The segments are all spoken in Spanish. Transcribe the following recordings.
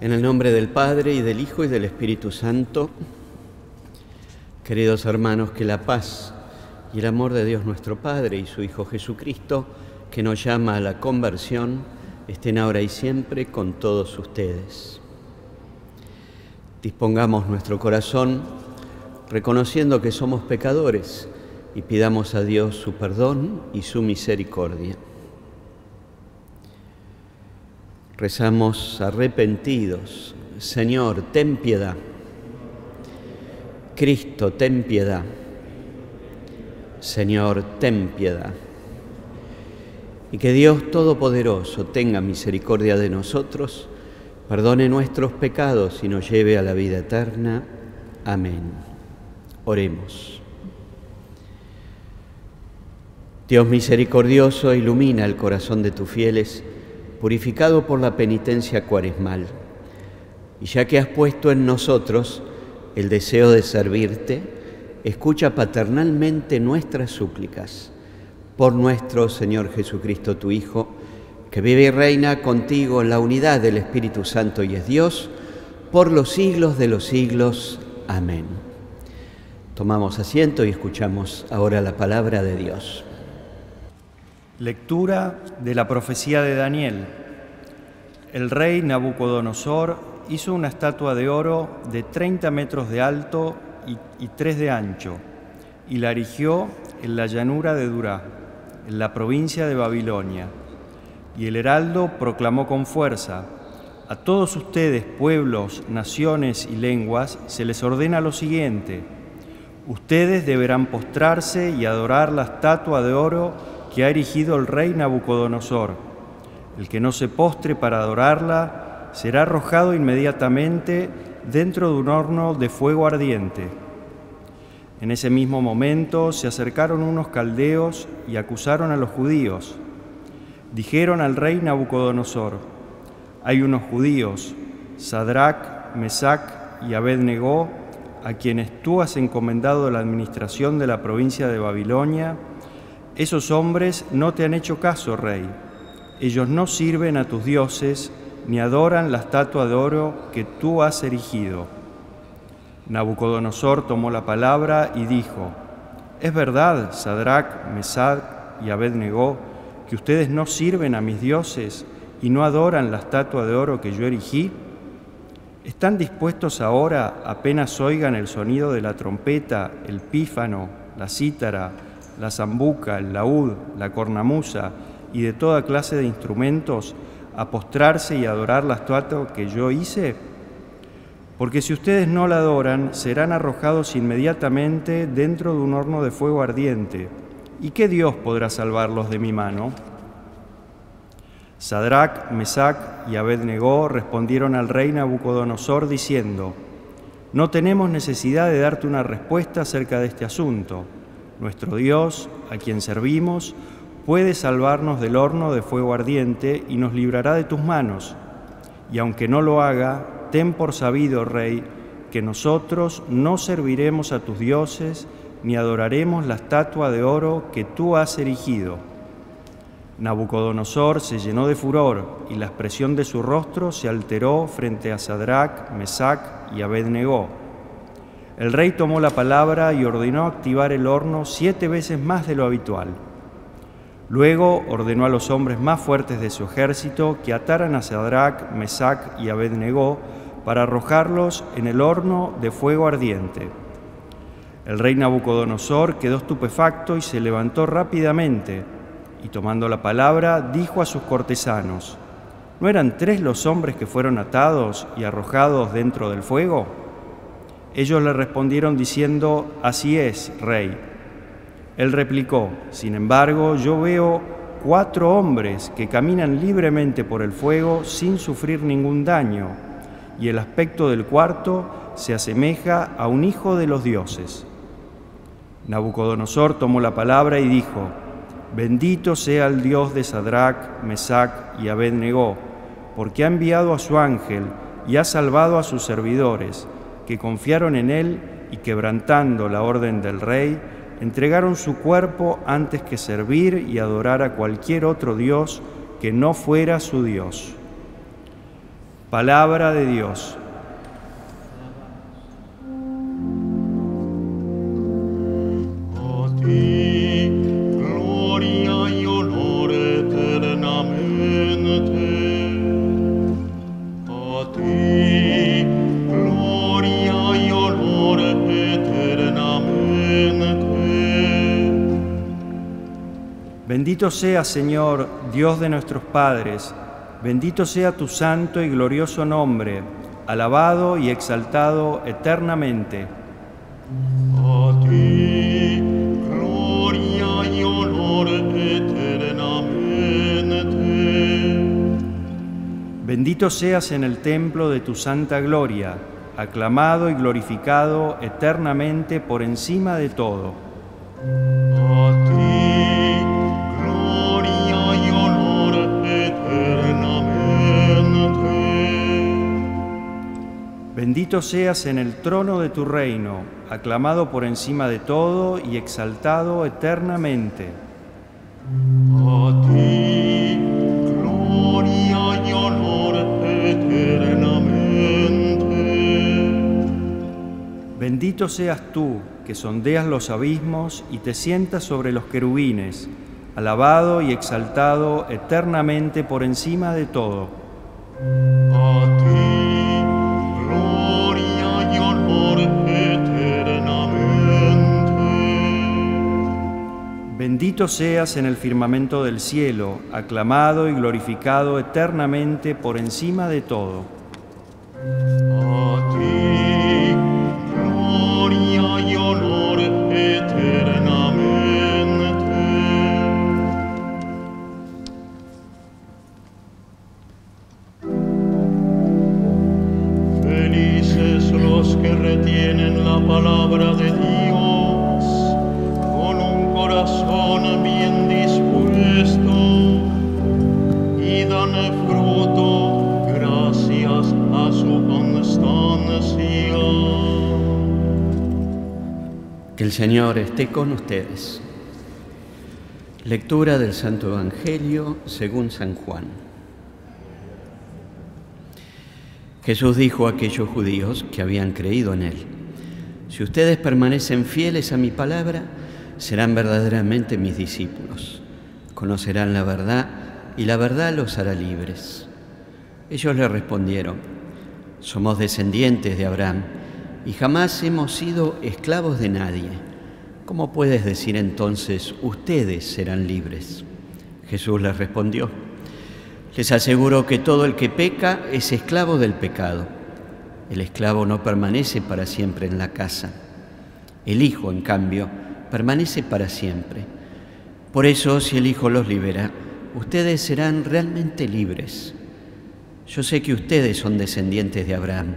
En el nombre del Padre y del Hijo y del Espíritu Santo, queridos hermanos, que la paz y el amor de Dios nuestro Padre y su Hijo Jesucristo, que nos llama a la conversión, estén ahora y siempre con todos ustedes. Dispongamos nuestro corazón reconociendo que somos pecadores y pidamos a Dios su perdón y su misericordia. Rezamos arrepentidos, Señor, ten piedad. Cristo, ten piedad. Señor, ten piedad. Y que Dios Todopoderoso tenga misericordia de nosotros, perdone nuestros pecados y nos lleve a la vida eterna. Amén. Oremos. Dios misericordioso, ilumina el corazón de tus fieles purificado por la penitencia cuaresmal. Y ya que has puesto en nosotros el deseo de servirte, escucha paternalmente nuestras súplicas por nuestro Señor Jesucristo, tu Hijo, que vive y reina contigo en la unidad del Espíritu Santo y es Dios, por los siglos de los siglos. Amén. Tomamos asiento y escuchamos ahora la palabra de Dios. Lectura de la profecía de Daniel. El rey Nabucodonosor hizo una estatua de oro de 30 metros de alto y, 3 de ancho, y la erigió en la llanura de Durá, en la provincia de Babilonia. Y el heraldo proclamó con fuerza, a todos ustedes, pueblos, naciones y lenguas, se les ordena lo siguiente, ustedes deberán postrarse y adorar la estatua de oro que ha erigido el rey Nabucodonosor. El que no se postre para adorarla será arrojado inmediatamente dentro de un horno de fuego ardiente. En ese mismo momento se acercaron unos caldeos y acusaron a los judíos. Dijeron al rey Nabucodonosor, hay unos judíos, Sadrach, Mesac y Abednego, a quienes tú has encomendado la administración de la provincia de Babilonia, esos hombres no te han hecho caso, rey. Ellos no sirven a tus dioses ni adoran la estatua de oro que tú has erigido. Nabucodonosor tomó la palabra y dijo, ¿es verdad, Sadrach, Mesach y Abednego, que ustedes no sirven a mis dioses y no adoran la estatua de oro que yo erigí? ¿Están dispuestos ahora, apenas oigan el sonido de la trompeta, el pífano, la cítara, la zambuca, el laúd, la cornamusa y de toda clase de instrumentos a postrarse y adorar la estatua que yo hice? Porque si ustedes no la adoran, serán arrojados inmediatamente dentro de un horno de fuego ardiente. ¿Y qué Dios podrá salvarlos de mi mano? Sadrach, Mesach y Abednego respondieron al rey Nabucodonosor diciendo, No tenemos necesidad de darte una respuesta acerca de este asunto nuestro Dios, a quien servimos, puede salvarnos del horno de fuego ardiente y nos librará de tus manos. Y aunque no lo haga, ten por sabido, Rey, que nosotros no serviremos a tus dioses ni adoraremos la estatua de oro que tú has erigido. Nabucodonosor se llenó de furor y la expresión de su rostro se alteró frente a Sadrach, Mesach y Abednego el rey tomó la palabra y ordenó activar el horno siete veces más de lo habitual. Luego ordenó a los hombres más fuertes de su ejército que ataran a Sadrach, Mesach y Abednego para arrojarlos en el horno de fuego ardiente. El rey Nabucodonosor quedó estupefacto y se levantó rápidamente, y tomando la palabra dijo a sus cortesanos, ¿no eran tres los hombres que fueron atados y arrojados dentro del fuego? Ellos le respondieron diciendo, Así es, rey. Él replicó, Sin embargo, yo veo cuatro hombres que caminan libremente por el fuego sin sufrir ningún daño, y el aspecto del cuarto se asemeja a un hijo de los dioses. Nabucodonosor tomó la palabra y dijo, Bendito sea el Dios de Sadrach, Mesach y Abednego, porque ha enviado a su ángel y ha salvado a sus servidores que confiaron en él y quebrantando la orden del rey, entregaron su cuerpo antes que servir y adorar a cualquier otro Dios que no fuera su Dios. Palabra de Dios. Bendito sea, Señor, Dios de nuestros padres, bendito sea tu santo y glorioso nombre, alabado y exaltado eternamente. A ti, gloria y honor eternamente. Bendito seas en el templo de tu santa gloria, aclamado y glorificado eternamente por encima de todo. Bendito seas en el trono de tu reino, aclamado por encima de todo y exaltado eternamente. A ti, gloria y honor eternamente. Bendito seas tú, que sondeas los abismos y te sientas sobre los querubines, alabado y exaltado eternamente por encima de todo. Bendito seas en el firmamento del cielo, aclamado y glorificado eternamente por encima de todo. Que el Señor esté con ustedes. Lectura del Santo Evangelio según San Juan. Jesús dijo a aquellos judíos que habían creído en Él, si ustedes permanecen fieles a mi palabra, serán verdaderamente mis discípulos, conocerán la verdad y la verdad los hará libres. Ellos le respondieron, somos descendientes de Abraham y jamás hemos sido esclavos de nadie. ¿Cómo puedes decir entonces, ustedes serán libres? Jesús les respondió, les aseguro que todo el que peca es esclavo del pecado. El esclavo no permanece para siempre en la casa. El Hijo, en cambio, permanece para siempre. Por eso, si el Hijo los libera, ustedes serán realmente libres. Yo sé que ustedes son descendientes de Abraham,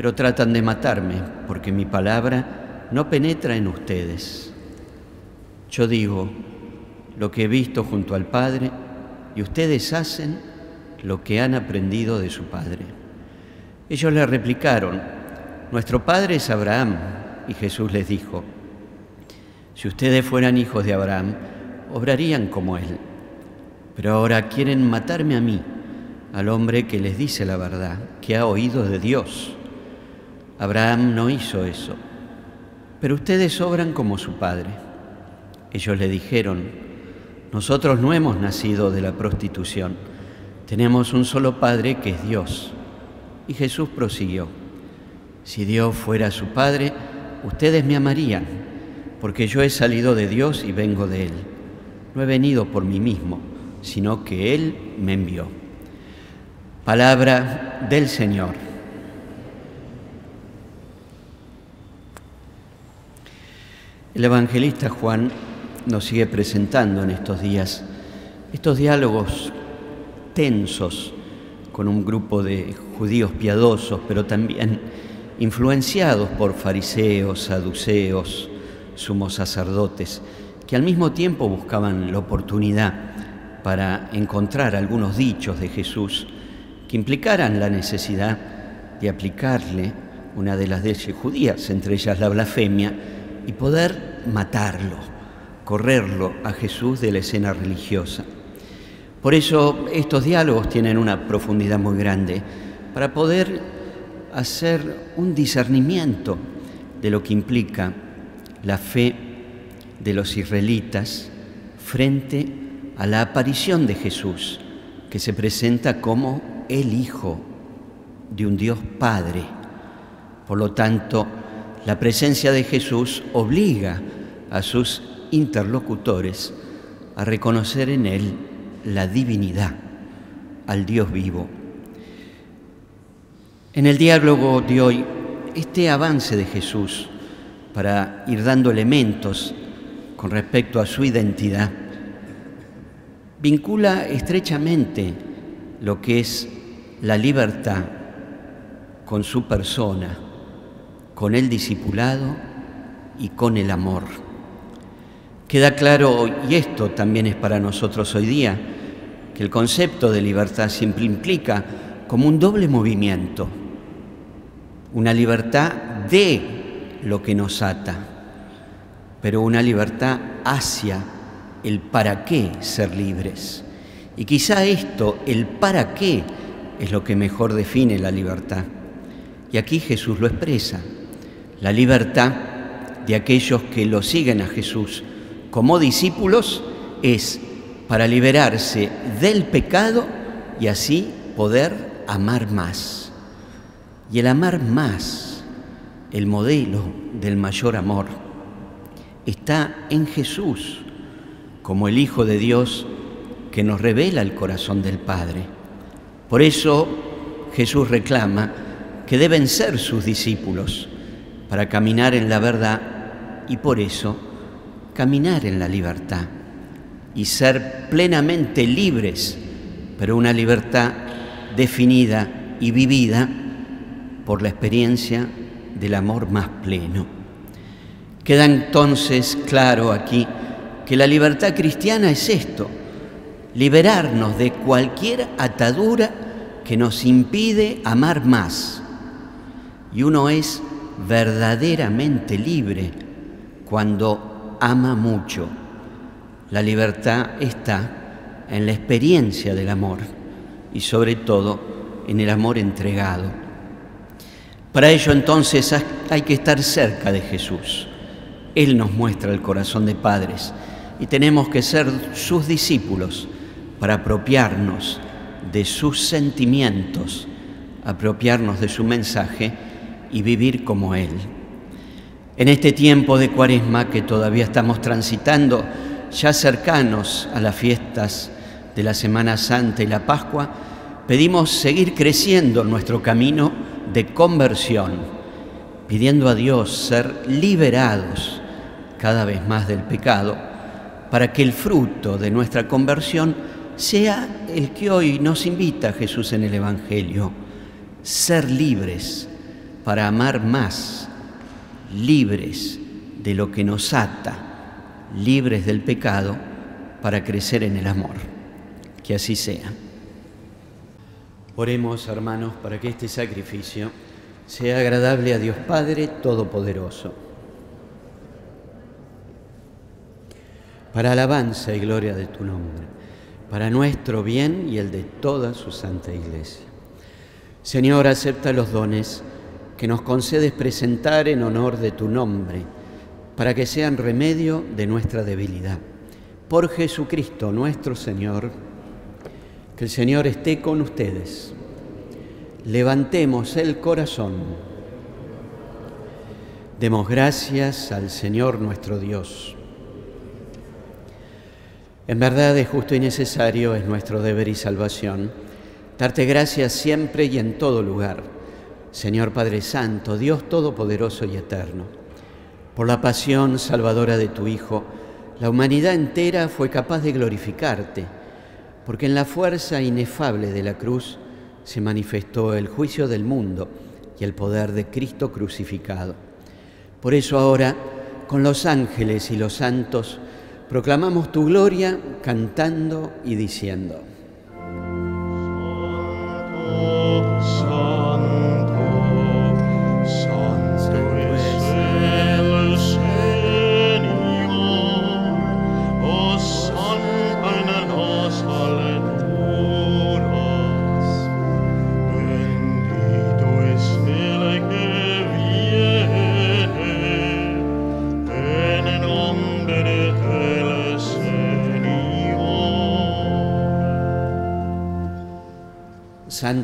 pero tratan de matarme porque mi palabra no penetra en ustedes. Yo digo lo que he visto junto al Padre y ustedes hacen lo que han aprendido de su Padre. Ellos le replicaron, nuestro Padre es Abraham, y Jesús les dijo, si ustedes fueran hijos de Abraham, obrarían como él. Pero ahora quieren matarme a mí, al hombre que les dice la verdad, que ha oído de Dios. Abraham no hizo eso, pero ustedes obran como su padre. Ellos le dijeron, nosotros no hemos nacido de la prostitución, tenemos un solo Padre que es Dios. Y Jesús prosiguió, si Dios fuera su Padre, ustedes me amarían, porque yo he salido de Dios y vengo de Él. No he venido por mí mismo, sino que Él me envió. Palabra del Señor. El evangelista Juan nos sigue presentando en estos días estos diálogos tensos con un grupo de judíos piadosos, pero también influenciados por fariseos, saduceos, sumos sacerdotes, que al mismo tiempo buscaban la oportunidad para encontrar algunos dichos de Jesús que implicaran la necesidad de aplicarle una de las leyes judías, entre ellas la blasfemia, y poder matarlo, correrlo a Jesús de la escena religiosa. Por eso estos diálogos tienen una profundidad muy grande, para poder hacer un discernimiento de lo que implica la fe de los israelitas frente a la aparición de Jesús, que se presenta como el Hijo de un Dios Padre. Por lo tanto, la presencia de Jesús obliga a sus interlocutores a reconocer en Él la divinidad, al Dios vivo. En el diálogo de hoy, este avance de Jesús para ir dando elementos con respecto a su identidad, vincula estrechamente lo que es la libertad con su persona, con el discipulado y con el amor. Queda claro, y esto también es para nosotros hoy día, que el concepto de libertad siempre implica como un doble movimiento, una libertad de lo que nos ata, pero una libertad hacia el para qué ser libres. Y quizá esto, el para qué, es lo que mejor define la libertad. Y aquí Jesús lo expresa, la libertad de aquellos que lo siguen a Jesús como discípulos es para liberarse del pecado y así poder amar más. Y el amar más, el modelo del mayor amor, está en Jesús como el Hijo de Dios que nos revela el corazón del Padre. Por eso Jesús reclama que deben ser sus discípulos para caminar en la verdad y por eso caminar en la libertad y ser plenamente libres, pero una libertad definida y vivida por la experiencia del amor más pleno. Queda entonces claro aquí que la libertad cristiana es esto, liberarnos de cualquier atadura que nos impide amar más. Y uno es verdaderamente libre cuando ama mucho. La libertad está en la experiencia del amor y sobre todo en el amor entregado. Para ello entonces hay que estar cerca de Jesús. Él nos muestra el corazón de padres y tenemos que ser sus discípulos para apropiarnos de sus sentimientos, apropiarnos de su mensaje y vivir como Él. En este tiempo de cuaresma que todavía estamos transitando, ya cercanos a las fiestas de la Semana Santa y la Pascua, pedimos seguir creciendo en nuestro camino de conversión, pidiendo a Dios ser liberados cada vez más del pecado, para que el fruto de nuestra conversión sea el que hoy nos invita Jesús en el Evangelio, ser libres para amar más, libres de lo que nos ata, libres del pecado para crecer en el amor. Que así sea. Oremos, hermanos, para que este sacrificio sea agradable a Dios Padre Todopoderoso. Para alabanza y gloria de tu nombre para nuestro bien y el de toda su santa iglesia. Señor, acepta los dones que nos concedes presentar en honor de tu nombre, para que sean remedio de nuestra debilidad. Por Jesucristo nuestro Señor, que el Señor esté con ustedes. Levantemos el corazón. Demos gracias al Señor nuestro Dios. En verdad es justo y necesario, es nuestro deber y salvación, darte gracias siempre y en todo lugar, Señor Padre Santo, Dios Todopoderoso y Eterno. Por la pasión salvadora de tu Hijo, la humanidad entera fue capaz de glorificarte, porque en la fuerza inefable de la cruz se manifestó el juicio del mundo y el poder de Cristo crucificado. Por eso ahora, con los ángeles y los santos, Proclamamos tu gloria cantando y diciendo.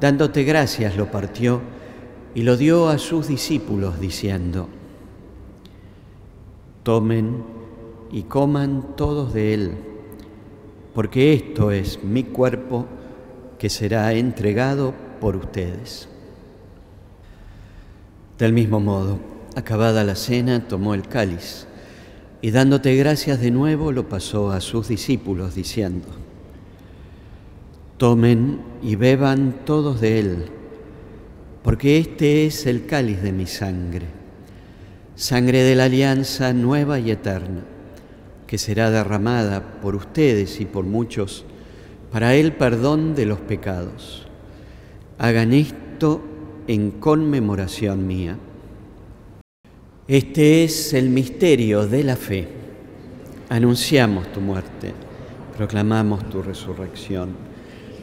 dándote gracias lo partió y lo dio a sus discípulos diciendo, tomen y coman todos de él, porque esto es mi cuerpo que será entregado por ustedes. Del mismo modo, acabada la cena, tomó el cáliz y dándote gracias de nuevo lo pasó a sus discípulos diciendo, Tomen y beban todos de él, porque este es el cáliz de mi sangre, sangre de la alianza nueva y eterna, que será derramada por ustedes y por muchos para el perdón de los pecados. Hagan esto en conmemoración mía. Este es el misterio de la fe. Anunciamos tu muerte, proclamamos tu resurrección.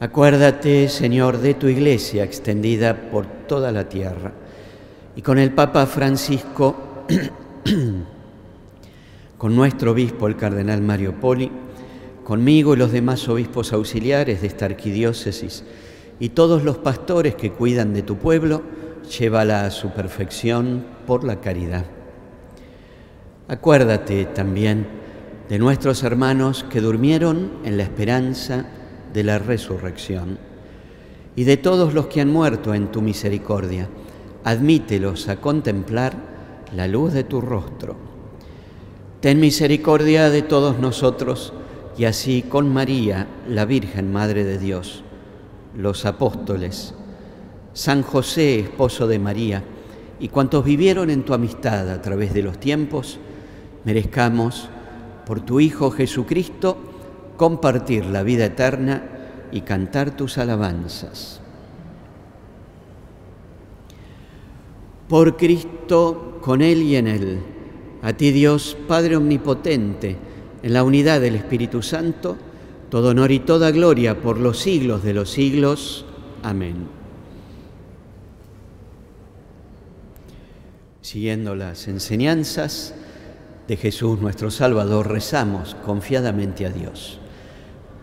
Acuérdate, Señor, de tu iglesia extendida por toda la tierra y con el Papa Francisco, con nuestro obispo, el cardenal Mario Poli, conmigo y los demás obispos auxiliares de esta arquidiócesis y todos los pastores que cuidan de tu pueblo, llévala a su perfección por la caridad. Acuérdate también de nuestros hermanos que durmieron en la esperanza de la resurrección y de todos los que han muerto en tu misericordia. Admítelos a contemplar la luz de tu rostro. Ten misericordia de todos nosotros y así con María, la Virgen Madre de Dios, los apóstoles, San José, esposo de María, y cuantos vivieron en tu amistad a través de los tiempos, merezcamos, por tu Hijo Jesucristo, compartir la vida eterna y cantar tus alabanzas. Por Cristo, con Él y en Él, a ti Dios, Padre Omnipotente, en la unidad del Espíritu Santo, todo honor y toda gloria por los siglos de los siglos. Amén. Siguiendo las enseñanzas de Jesús nuestro Salvador, rezamos confiadamente a Dios.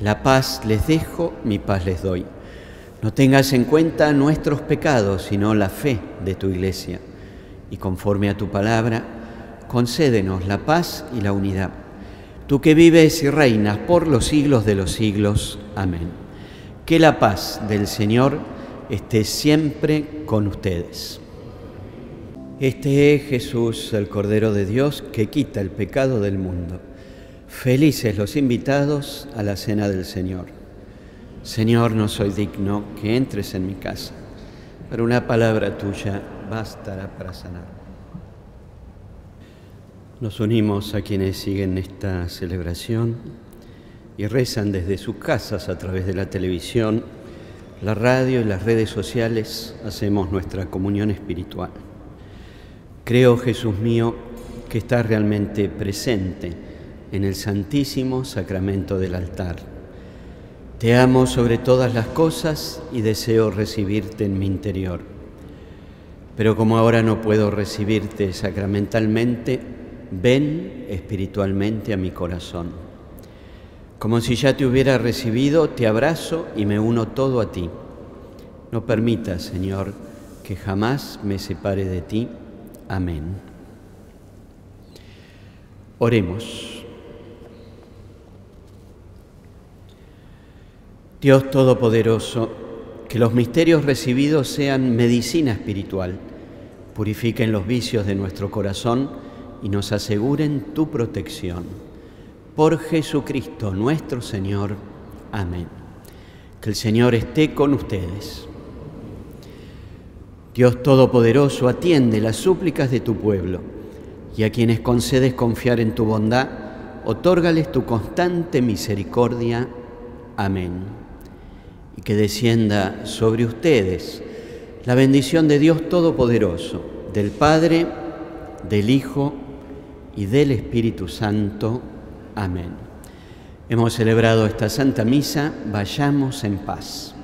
la paz les dejo, mi paz les doy. No tengas en cuenta nuestros pecados, sino la fe de tu iglesia. Y conforme a tu palabra, concédenos la paz y la unidad. Tú que vives y reinas por los siglos de los siglos. Amén. Que la paz del Señor esté siempre con ustedes. Este es Jesús, el Cordero de Dios, que quita el pecado del mundo. Felices los invitados a la cena del Señor. Señor, no soy digno que entres en mi casa, pero una palabra tuya bastará para sanar. Nos unimos a quienes siguen esta celebración y rezan desde sus casas a través de la televisión, la radio y las redes sociales. Hacemos nuestra comunión espiritual. Creo, Jesús mío, que estás realmente presente en el santísimo sacramento del altar. Te amo sobre todas las cosas y deseo recibirte en mi interior. Pero como ahora no puedo recibirte sacramentalmente, ven espiritualmente a mi corazón. Como si ya te hubiera recibido, te abrazo y me uno todo a ti. No permitas, Señor, que jamás me separe de ti. Amén. Oremos. Dios Todopoderoso, que los misterios recibidos sean medicina espiritual, purifiquen los vicios de nuestro corazón, y nos aseguren tu protección. Por Jesucristo nuestro Señor. Amén. Que el Señor esté con ustedes. Dios Todopoderoso, atiende las súplicas de tu pueblo y a quienes concedes confiar en tu bondad, otórgales tu constante misericordia. Amén. Y que descienda sobre ustedes la bendición de Dios Todopoderoso, del Padre, del Hijo y del Espíritu Santo. Amén. Hemos celebrado esta Santa Misa, vayamos en paz.